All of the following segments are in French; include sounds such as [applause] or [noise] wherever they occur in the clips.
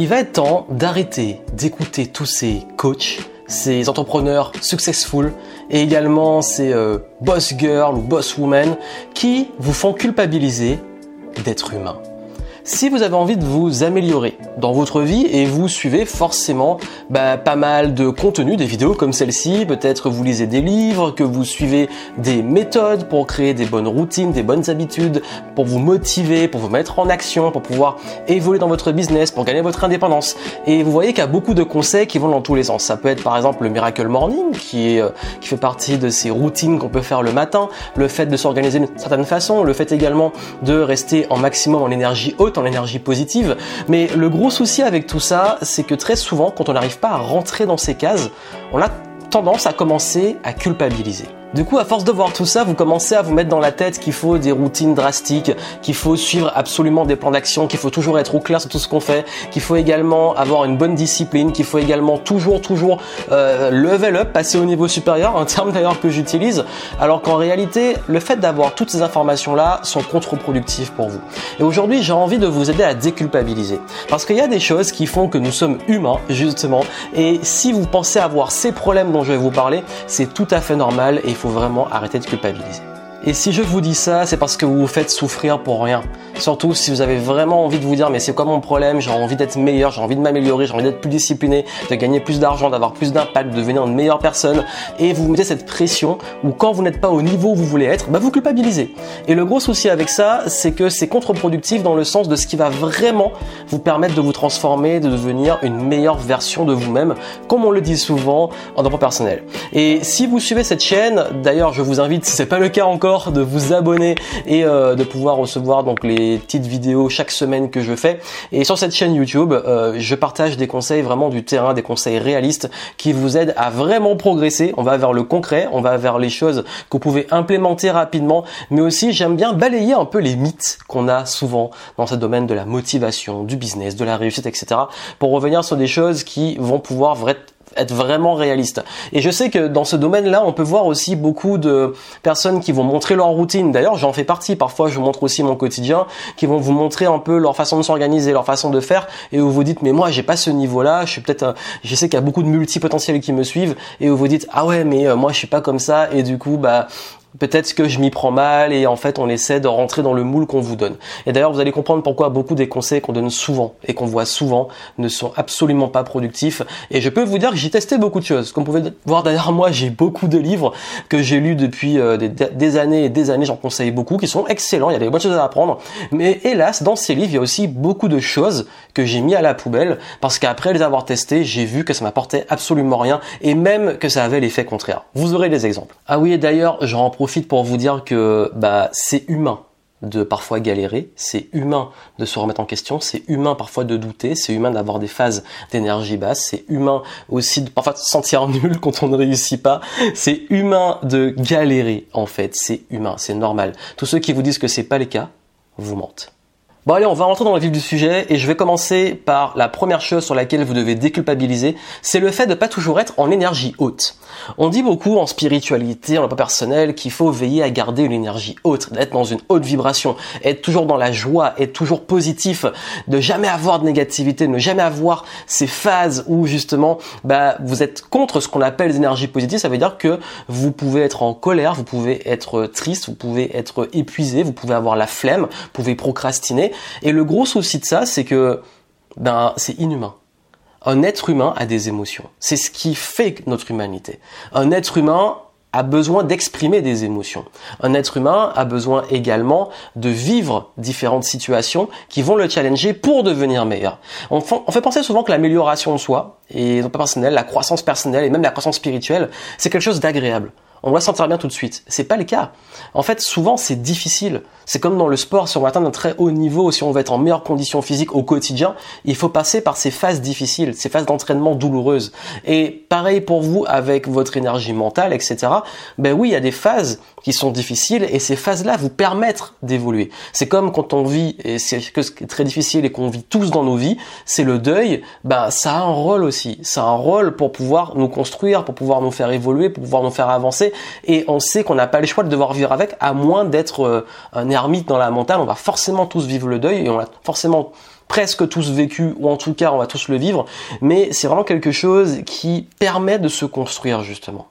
Il va être temps d'arrêter d'écouter tous ces coachs, ces entrepreneurs successful et également ces euh, boss girls ou boss women qui vous font culpabiliser d'être humain si vous avez envie de vous améliorer dans votre vie et vous suivez forcément bah, pas mal de contenu, des vidéos comme celle-ci, peut-être vous lisez des livres, que vous suivez des méthodes pour créer des bonnes routines, des bonnes habitudes, pour vous motiver, pour vous mettre en action, pour pouvoir évoluer dans votre business, pour gagner votre indépendance. Et vous voyez qu'il y a beaucoup de conseils qui vont dans tous les sens. Ça peut être par exemple le Miracle Morning qui, est, euh, qui fait partie de ces routines qu'on peut faire le matin, le fait de s'organiser d'une certaine façon, le fait également de rester en maximum en énergie haute l'énergie positive. Mais le gros souci avec tout ça, c'est que très souvent, quand on n'arrive pas à rentrer dans ces cases, on a tendance à commencer à culpabiliser. Du coup, à force de voir tout ça, vous commencez à vous mettre dans la tête qu'il faut des routines drastiques, qu'il faut suivre absolument des plans d'action, qu'il faut toujours être au clair sur tout ce qu'on fait, qu'il faut également avoir une bonne discipline, qu'il faut également toujours, toujours euh, level up, passer au niveau supérieur, un terme d'ailleurs que j'utilise, alors qu'en réalité, le fait d'avoir toutes ces informations-là sont contre-productives pour vous. Et aujourd'hui, j'ai envie de vous aider à déculpabiliser. Parce qu'il y a des choses qui font que nous sommes humains, justement, et si vous pensez avoir ces problèmes dont je vais vous parler, c'est tout à fait normal et faut vraiment arrêter de culpabiliser. Et si je vous dis ça, c'est parce que vous vous faites souffrir pour rien. Surtout si vous avez vraiment envie de vous dire mais c'est quoi mon problème, j'ai envie d'être meilleur, j'ai envie de m'améliorer, j'ai envie d'être plus discipliné, de gagner plus d'argent, d'avoir plus d'impact, de devenir une meilleure personne. Et vous mettez cette pression où quand vous n'êtes pas au niveau où vous voulez être, bah vous culpabilisez. Et le gros souci avec ça, c'est que c'est contre-productif dans le sens de ce qui va vraiment vous permettre de vous transformer, de devenir une meilleure version de vous-même, comme on le dit souvent en développement personnel. Et si vous suivez cette chaîne, d'ailleurs je vous invite, si c'est pas le cas encore, de vous abonner et euh, de pouvoir recevoir donc les petites vidéos chaque semaine que je fais. Et sur cette chaîne YouTube, euh, je partage des conseils vraiment du terrain, des conseils réalistes qui vous aident à vraiment progresser. On va vers le concret, on va vers les choses que vous pouvez implémenter rapidement, mais aussi j'aime bien balayer un peu les mythes qu'on a souvent dans ce domaine de la motivation, du business, de la réussite, etc. pour revenir sur des choses qui vont pouvoir être vraiment réaliste. Et je sais que dans ce domaine-là, on peut voir aussi beaucoup de personnes qui vont montrer leur routine. D'ailleurs, j'en fais partie. Parfois, je montre aussi mon quotidien, qui vont vous montrer un peu leur façon de s'organiser, leur façon de faire, et où vous dites, mais moi, j'ai pas ce niveau-là. Je suis peut-être, je sais qu'il y a beaucoup de multipotentiels qui me suivent, et où vous dites, ah ouais, mais euh, moi, je suis pas comme ça, et du coup, bah, peut-être que je m'y prends mal et en fait on essaie de rentrer dans le moule qu'on vous donne. Et d'ailleurs vous allez comprendre pourquoi beaucoup des conseils qu'on donne souvent et qu'on voit souvent ne sont absolument pas productifs. Et je peux vous dire que j'ai testé beaucoup de choses. Comme vous pouvez voir derrière moi j'ai beaucoup de livres que j'ai lus depuis euh, des, années et des années, j'en conseille beaucoup, qui sont excellents, il y a des bonnes choses à apprendre. Mais hélas dans ces livres il y a aussi beaucoup de choses que j'ai mis à la poubelle parce qu'après les avoir testés j'ai vu que ça m'apportait absolument rien et même que ça avait l'effet contraire. Vous aurez des exemples. Ah oui et d'ailleurs j'en profite pour vous dire que bah, c'est humain de parfois galérer, c'est humain de se remettre en question, c'est humain parfois de douter, c'est humain d'avoir des phases d'énergie basse, c'est humain aussi de parfois se sentir [laughs] nul quand on ne réussit pas, c'est humain de galérer en fait, c'est humain, c'est normal. Tous ceux qui vous disent que c'est pas le cas, vous mentent. Bon allez, on va rentrer dans le vif du sujet et je vais commencer par la première chose sur laquelle vous devez déculpabiliser, c'est le fait de pas toujours être en énergie haute. On dit beaucoup en spiritualité, en pas personnel, qu'il faut veiller à garder une énergie haute, d'être dans une haute vibration, être toujours dans la joie, être toujours positif, de jamais avoir de négativité, de ne jamais avoir ces phases où justement bah, vous êtes contre ce qu'on appelle les énergies positives. Ça veut dire que vous pouvez être en colère, vous pouvez être triste, vous pouvez être épuisé, vous pouvez avoir la flemme, vous pouvez procrastiner. Et le gros souci de ça, c'est que ben, c'est inhumain. Un être humain a des émotions. C'est ce qui fait notre humanité. Un être humain a besoin d'exprimer des émotions. Un être humain a besoin également de vivre différentes situations qui vont le challenger pour devenir meilleur. On, fait penser souvent que l'amélioration de soi, et non pas personnelle, la croissance personnelle et même la croissance spirituelle, c'est quelque chose d'agréable on va sentir bien tout de suite. C'est pas le cas. En fait, souvent, c'est difficile. C'est comme dans le sport, si on veut atteindre un très haut niveau, si on veut être en meilleure condition physique au quotidien, il faut passer par ces phases difficiles, ces phases d'entraînement douloureuses. Et pareil pour vous avec votre énergie mentale, etc. Ben oui, il y a des phases qui sont difficiles et ces phases-là vous permettent d'évoluer. C'est comme quand on vit, et c'est très difficile et qu'on vit tous dans nos vies, c'est le deuil, ben ça a un rôle aussi. Ça a un rôle pour pouvoir nous construire, pour pouvoir nous faire évoluer, pour pouvoir nous faire avancer et on sait qu'on n'a pas le choix de devoir vivre avec, à moins d'être euh, un ermite dans la montagne. On va forcément tous vivre le deuil et on va forcément presque tous vécu, ou en tout cas on va tous le vivre, mais c'est vraiment quelque chose qui permet de se construire justement.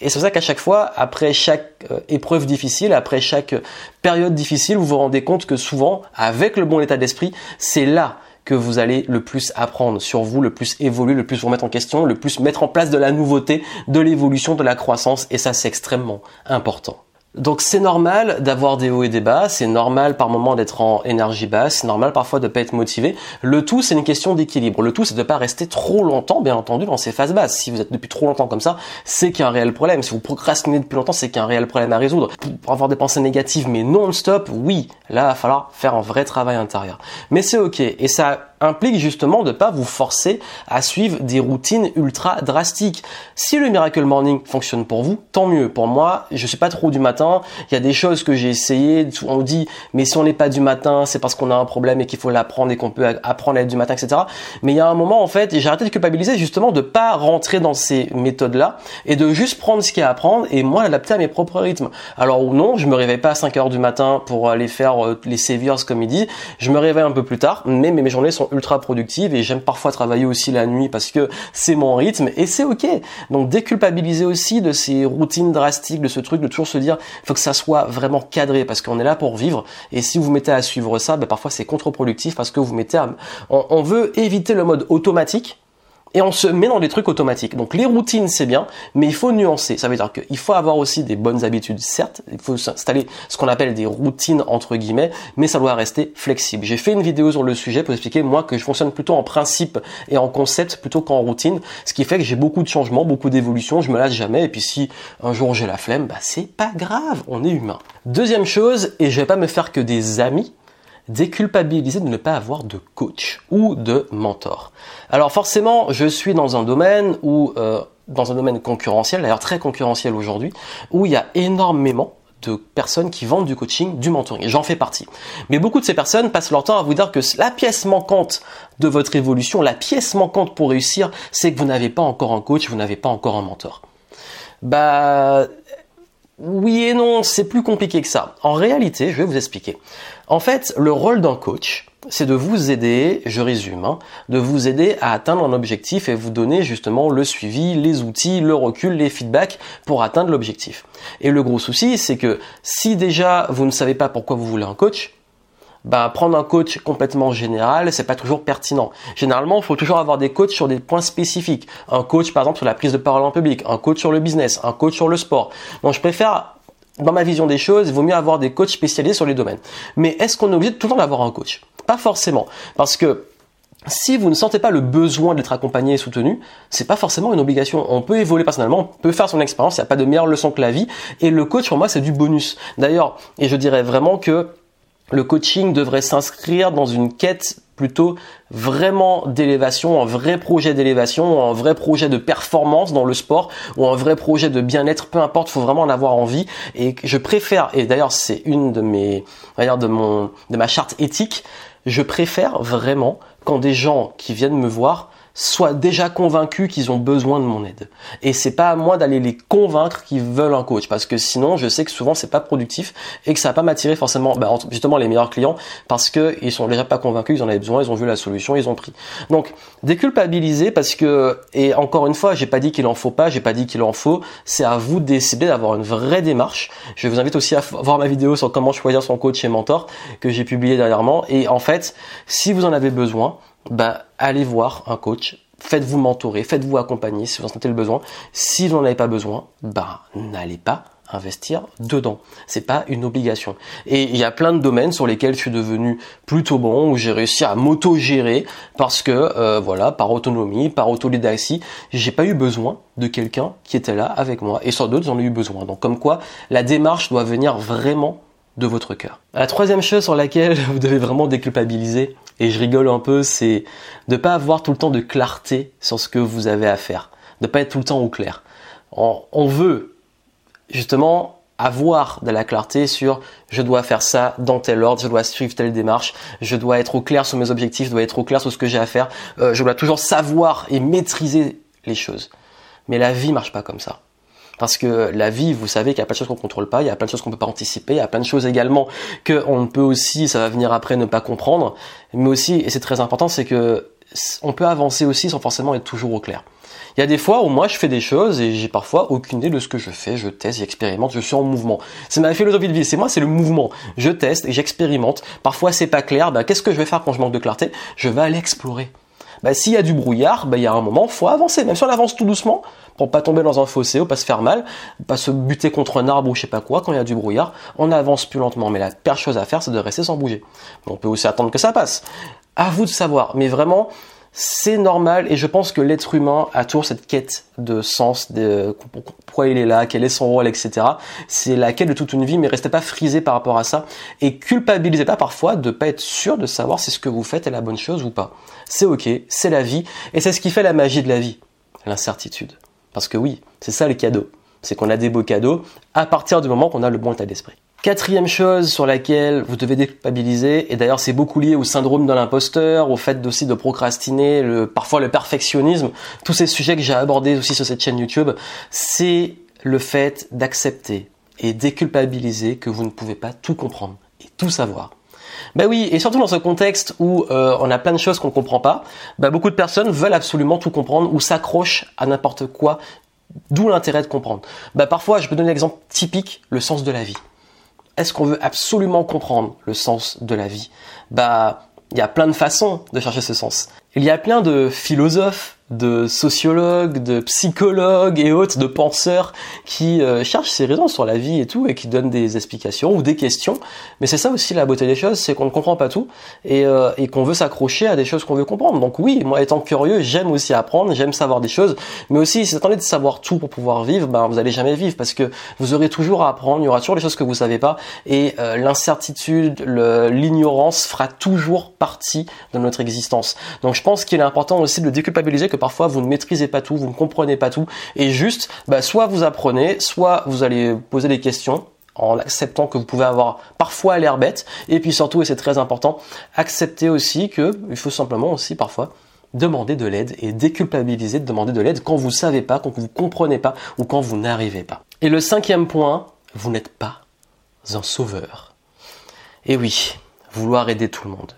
Et c'est pour ça qu'à chaque fois, après chaque euh, épreuve difficile, après chaque période difficile, vous vous rendez compte que souvent, avec le bon état d'esprit, c'est là que vous allez le plus apprendre sur vous, le plus évoluer, le plus vous remettre en question, le plus mettre en place de la nouveauté, de l'évolution, de la croissance, et ça c'est extrêmement important. Donc c'est normal d'avoir des hauts et des bas, c'est normal par moment d'être en énergie basse, c'est normal parfois de pas être motivé. Le tout c'est une question d'équilibre. Le tout c'est de pas rester trop longtemps, bien entendu, dans ces phases basses. Si vous êtes depuis trop longtemps comme ça, c'est qu'il y a un réel problème. Si vous procrastinez depuis longtemps, c'est qu'il y a un réel problème à résoudre. Pour avoir des pensées négatives mais non-stop, oui, là il va falloir faire un vrai travail intérieur. Mais c'est ok et ça implique justement de pas vous forcer à suivre des routines ultra drastiques. Si le Miracle Morning fonctionne pour vous, tant mieux. Pour moi, je suis pas trop du matin. Il y a des choses que j'ai essayé. On dit, mais si on n'est pas du matin, c'est parce qu'on a un problème et qu'il faut l'apprendre et qu'on peut apprendre à être du matin, etc. Mais il y a un moment, en fait, j'ai arrêté de culpabiliser justement de pas rentrer dans ces méthodes-là et de juste prendre ce qu'il y a à apprendre et moi l'adapter à mes propres rythmes. Alors non, je me réveille pas à 5 heures du matin pour aller faire euh, les saviors comme il dit. Je me réveille un peu plus tard, mais mes journées sont ultra productive et j'aime parfois travailler aussi la nuit parce que c'est mon rythme et c'est ok. Donc déculpabiliser aussi de ces routines drastiques, de ce truc de toujours se dire faut que ça soit vraiment cadré parce qu'on est là pour vivre et si vous mettez à suivre ça, ben parfois c'est contre-productif parce que vous mettez à... on veut éviter le mode automatique et on se met dans des trucs automatiques. Donc les routines c'est bien, mais il faut nuancer. Ça veut dire qu'il faut avoir aussi des bonnes habitudes, certes, il faut s'installer ce qu'on appelle des routines entre guillemets, mais ça doit rester flexible. J'ai fait une vidéo sur le sujet pour expliquer moi que je fonctionne plutôt en principe et en concept plutôt qu'en routine, ce qui fait que j'ai beaucoup de changements, beaucoup d'évolutions, je me lasse jamais et puis si un jour j'ai la flemme, bah c'est pas grave, on est humain. Deuxième chose, et je vais pas me faire que des amis, déculpabiliser de ne pas avoir de coach ou de mentor. Alors forcément, je suis dans un domaine où, euh, dans un domaine concurrentiel, d'ailleurs très concurrentiel aujourd'hui, où il y a énormément de personnes qui vendent du coaching, du mentoring. J'en fais partie. Mais beaucoup de ces personnes passent leur temps à vous dire que la pièce manquante de votre évolution, la pièce manquante pour réussir, c'est que vous n'avez pas encore un coach, vous n'avez pas encore un mentor. Bah, oui et non, c'est plus compliqué que ça. En réalité, je vais vous expliquer. En fait, le rôle d'un coach, c'est de vous aider, je résume, hein, de vous aider à atteindre un objectif et vous donner justement le suivi, les outils, le recul, les feedbacks pour atteindre l'objectif. Et le gros souci, c'est que si déjà vous ne savez pas pourquoi vous voulez un coach, bah, prendre un coach complètement général, c'est pas toujours pertinent. Généralement, il faut toujours avoir des coachs sur des points spécifiques. Un coach, par exemple, sur la prise de parole en public, un coach sur le business, un coach sur le sport. Donc, je préfère, dans ma vision des choses, il vaut mieux avoir des coachs spécialisés sur les domaines. Mais est-ce qu'on est obligé de tout le temps d'avoir un coach? Pas forcément. Parce que si vous ne sentez pas le besoin d'être accompagné et soutenu, c'est pas forcément une obligation. On peut évoluer personnellement, on peut faire son expérience, il n'y a pas de meilleure leçon que la vie. Et le coach, pour moi, c'est du bonus. D'ailleurs, et je dirais vraiment que le coaching devrait s'inscrire dans une quête plutôt vraiment d'élévation, un vrai projet d'élévation, un vrai projet de performance dans le sport ou un vrai projet de bien-être, peu importe, faut vraiment en avoir envie. Et je préfère et d'ailleurs c'est une de mes de mon de ma charte éthique, je préfère vraiment quand des gens qui viennent me voir soient déjà convaincus qu'ils ont besoin de mon aide. Et c'est pas à moi d'aller les convaincre qu'ils veulent un coach, parce que sinon, je sais que souvent c'est pas productif et que ça va pas m'attirer forcément, bah, justement les meilleurs clients, parce que ils sont déjà pas convaincus, ils en avaient besoin, ils ont vu la solution, ils ont pris. Donc déculpabiliser, parce que et encore une fois, j'ai pas dit qu'il en faut pas, j'ai pas dit qu'il en faut, c'est à vous de décider d'avoir une vraie démarche. Je vous invite aussi à voir ma vidéo sur comment choisir son coach et mentor que j'ai publié dernièrement. Et en fait, si vous en avez besoin, bah, allez voir un coach, faites-vous mentorer, faites-vous accompagner si vous en sentez le besoin. Si vous n'en avez pas besoin, bah, n'allez pas investir dedans. C'est pas une obligation. Et il y a plein de domaines sur lesquels je suis devenu plutôt bon, où j'ai réussi à m'auto-gérer parce que, euh, voilà, par autonomie, par autodidactie, j'ai pas eu besoin de quelqu'un qui était là avec moi. Et sur d'autres, j'en ai eu besoin. Donc, comme quoi, la démarche doit venir vraiment de votre cœur. La troisième chose sur laquelle [laughs] vous devez vraiment déculpabiliser, et je rigole un peu, c'est de pas avoir tout le temps de clarté sur ce que vous avez à faire, de pas être tout le temps au clair. On, veut justement avoir de la clarté sur je dois faire ça dans tel ordre, je dois suivre telle démarche, je dois être au clair sur mes objectifs, je dois être au clair sur ce que j'ai à faire, euh, je dois toujours savoir et maîtriser les choses. Mais la vie marche pas comme ça. Parce que la vie, vous savez qu'il y a plein de choses qu'on contrôle pas, il y a plein de choses qu'on peut pas anticiper, il y a plein de choses également qu'on ne peut aussi, ça va venir après, ne pas comprendre. Mais aussi, et c'est très important, c'est que on peut avancer aussi sans forcément être toujours au clair. Il y a des fois où moi je fais des choses et j'ai parfois aucune idée de ce que je fais, je teste, j'expérimente, je suis en mouvement. C'est ma philosophie de vie, c'est moi, c'est le mouvement. Je teste et j'expérimente. Parfois c'est pas clair, bah, qu'est-ce que je vais faire quand je manque de clarté? Je vais aller explorer. Bah, s'il y a du brouillard, bah, il y a un moment, faut avancer. Même si on avance tout doucement, pour pas tomber dans un fossé ou pas se faire mal, pas se buter contre un arbre ou je sais pas quoi, quand il y a du brouillard, on avance plus lentement. Mais la pire chose à faire, c'est de rester sans bouger. On peut aussi attendre que ça passe. À vous de savoir. Mais vraiment, c'est normal et je pense que l'être humain a toujours cette quête de sens, de pourquoi il est là, quel est son rôle, etc. C'est la quête de toute une vie, mais restez pas frisé par rapport à ça et culpabilisez pas parfois de pas être sûr de savoir si ce que vous faites est la bonne chose ou pas. C'est ok, c'est la vie et c'est ce qui fait la magie de la vie, l'incertitude. Parce que oui, c'est ça le cadeau, c'est qu'on a des beaux cadeaux à partir du moment qu'on a le bon état d'esprit. Quatrième chose sur laquelle vous devez déculpabiliser, et d'ailleurs c'est beaucoup lié au syndrome de l'imposteur, au fait aussi de procrastiner, parfois le perfectionnisme, tous ces sujets que j'ai abordés aussi sur cette chaîne YouTube, c'est le fait d'accepter et déculpabiliser que vous ne pouvez pas tout comprendre et tout savoir. Ben oui, et surtout dans ce contexte où euh, on a plein de choses qu'on ne comprend pas, ben beaucoup de personnes veulent absolument tout comprendre ou s'accrochent à n'importe quoi, d'où l'intérêt de comprendre. Ben parfois, je peux donner l'exemple typique, le sens de la vie est-ce qu'on veut absolument comprendre le sens de la vie? Bah, il y a plein de façons de chercher ce sens. Il y a plein de philosophes de sociologues, de psychologues et autres, de penseurs qui euh, cherchent ces raisons sur la vie et tout et qui donnent des explications ou des questions. Mais c'est ça aussi la beauté des choses, c'est qu'on ne comprend pas tout et, euh, et qu'on veut s'accrocher à des choses qu'on veut comprendre. Donc oui, moi étant curieux, j'aime aussi apprendre, j'aime savoir des choses, mais aussi si vous attendez de savoir tout pour pouvoir vivre, ben vous allez jamais vivre parce que vous aurez toujours à apprendre, il y aura toujours des choses que vous savez pas et euh, l'incertitude, l'ignorance fera toujours partie de notre existence. Donc pense qu'il est important aussi de déculpabiliser parfois vous ne maîtrisez pas tout, vous ne comprenez pas tout, et juste, bah, soit vous apprenez, soit vous allez poser des questions en acceptant que vous pouvez avoir parfois l'air bête, et puis surtout, et c'est très important, accepter aussi que il faut simplement aussi parfois demander de l'aide et déculpabiliser de demander de l'aide quand vous ne savez pas, quand vous ne comprenez pas ou quand vous n'arrivez pas. Et le cinquième point, vous n'êtes pas un sauveur. Et oui, vouloir aider tout le monde.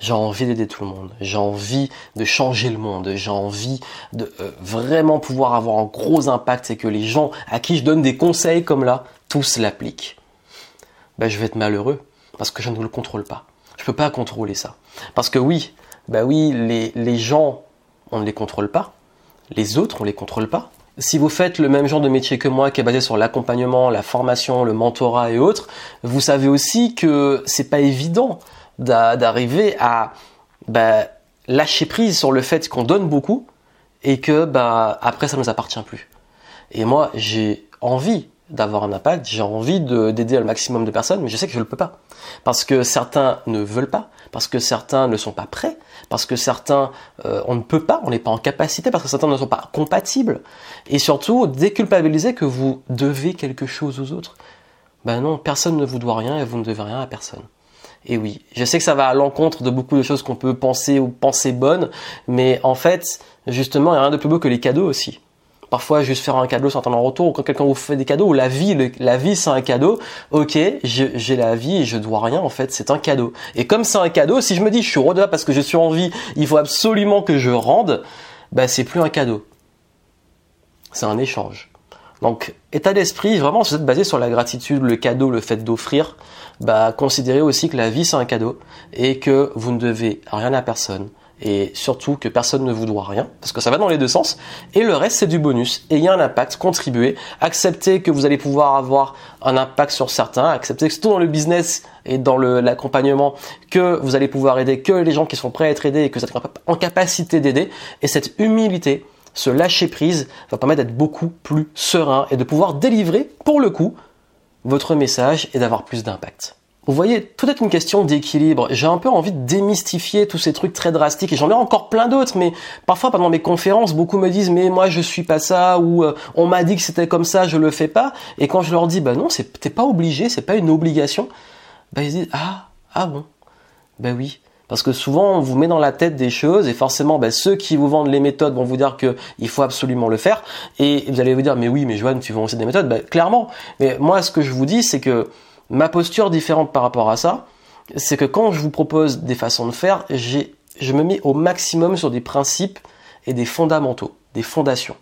J'ai envie d'aider tout le monde. J'ai envie de changer le monde. J'ai envie de euh, vraiment pouvoir avoir un gros impact et que les gens à qui je donne des conseils comme là, tous l'appliquent. Ben, je vais être malheureux parce que je ne le contrôle pas. Je ne peux pas contrôler ça. Parce que oui, ben oui, les, les gens, on ne les contrôle pas. Les autres, on ne les contrôle pas. Si vous faites le même genre de métier que moi, qui est basé sur l'accompagnement, la formation, le mentorat et autres, vous savez aussi que c'est pas évident d'arriver à bah, lâcher prise sur le fait qu'on donne beaucoup et que bah, après ça ne nous appartient plus. Et moi, j'ai envie d'avoir un impact, j'ai envie d'aider le maximum de personnes, mais je sais que je ne le peux pas. Parce que certains ne veulent pas, parce que certains ne sont pas prêts, parce que certains, euh, on ne peut pas, on n'est pas en capacité, parce que certains ne sont pas compatibles. Et surtout, déculpabiliser que vous devez quelque chose aux autres. Ben non, personne ne vous doit rien et vous ne devez rien à personne. Et oui, je sais que ça va à l'encontre de beaucoup de choses qu'on peut penser ou penser bonnes, mais en fait, justement, il n'y a rien de plus beau que les cadeaux aussi. Parfois, juste faire un cadeau sans attendre en retour, ou quand quelqu'un vous fait des cadeaux, ou la vie, la vie c'est un cadeau, ok, j'ai la vie et je dois rien, en fait, c'est un cadeau. Et comme c'est un cadeau, si je me dis je suis redevable parce que je suis en vie, il faut absolument que je rende, bah c'est plus un cadeau. C'est un échange. Donc, état d'esprit, vraiment, c'est basé sur la gratitude, le cadeau, le fait d'offrir. Bah, considérez aussi que la vie, c'est un cadeau et que vous ne devez rien à personne. Et surtout que personne ne vous doit rien, parce que ça va dans les deux sens. Et le reste, c'est du bonus. Et il y a un impact, contribuer, accepter que vous allez pouvoir avoir un impact sur certains, accepter que surtout dans le business et dans l'accompagnement, que vous allez pouvoir aider que les gens qui sont prêts à être aidés et que vous êtes en capacité d'aider. Et cette humilité, ce lâcher prise va permettre d'être beaucoup plus serein et de pouvoir délivrer, pour le coup, votre message et d'avoir plus d'impact. Vous voyez, tout est une question d'équilibre. J'ai un peu envie de démystifier tous ces trucs très drastiques et j'en ai encore plein d'autres, mais parfois pendant mes conférences, beaucoup me disent mais moi je suis pas ça ou euh, on m'a dit que c'était comme ça, je le fais pas. Et quand je leur dis bah non, t'es pas obligé, c'est pas une obligation, bah ils disent ah ah bon, bah oui, Parce que souvent, on vous met dans la tête des choses et forcément, ben, ceux qui vous vendent les méthodes vont vous dire qu'il faut absolument le faire. Et vous allez vous dire, mais oui, mais Joanne, tu vends aussi des méthodes. Ben, clairement. Mais moi, ce que je vous dis, c'est que ma posture différente par rapport à ça, c'est que quand je vous propose des façons de faire, je me mets au maximum sur des principes et des fondamentaux, des fondations.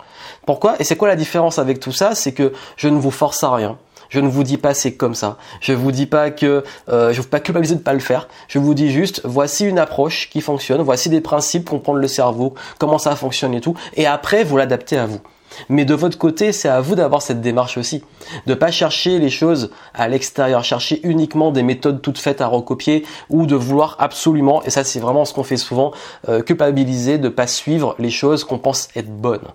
Pourquoi? Et c'est quoi la différence avec tout ça? C'est que je ne vous force à rien. Je ne vous dis pas c'est comme ça. Je vous dis pas que euh, je vous pas culpabiliser de pas le faire. Je vous dis juste voici une approche qui fonctionne, voici des principes, comprendre le cerveau, comment ça fonctionne et tout. Et après vous l'adaptez à vous. Mais de votre côté, c'est à vous d'avoir cette démarche aussi, de pas chercher les choses à l'extérieur, chercher uniquement des méthodes toutes faites à recopier ou de vouloir absolument, et ça c'est vraiment ce qu'on fait souvent, euh, culpabiliser de pas suivre les choses qu'on pense être bonnes.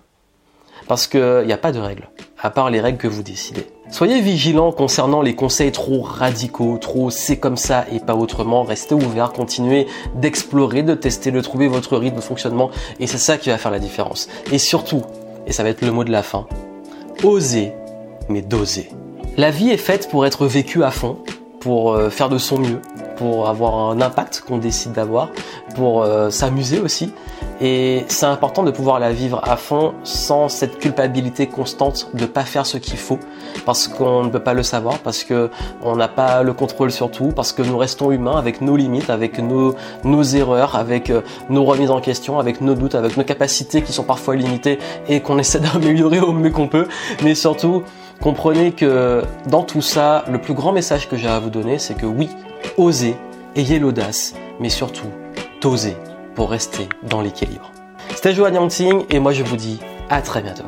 Parce qu'il n'y a pas de règles, à part les règles que vous décidez. Soyez vigilants concernant les conseils trop radicaux, trop c'est comme ça et pas autrement. Restez ouverts, continuez d'explorer, de tester, de trouver votre rythme de fonctionnement et c'est ça qui va faire la différence. Et surtout, et ça va être le mot de la fin, osez, mais dosez. La vie est faite pour être vécue à fond, pour euh, faire de son mieux, pour avoir un impact qu'on décide d'avoir, pour euh, s'amuser aussi. Et c'est important de pouvoir la vivre à fond sans cette culpabilité constante de pas faire ce qu'il faut parce qu'on ne peut pas le savoir, parce que on n'a pas le contrôle sur tout, parce que nous restons humains avec nos limites, avec nos, nos erreurs, avec euh, nos remises en question, avec nos doutes, avec nos capacités qui sont parfois limitées et qu'on essaie [laughs] d'améliorer au mieux qu'on peut. Mais surtout, comprenez que dans tout ça, le plus grand message que j'ai à vous donner, c'est que oui, osez, ayez l'audace, mais surtout, osez pour rester dans l'équilibre. C'était Joanne Yangting et moi je vous dis à très bientôt.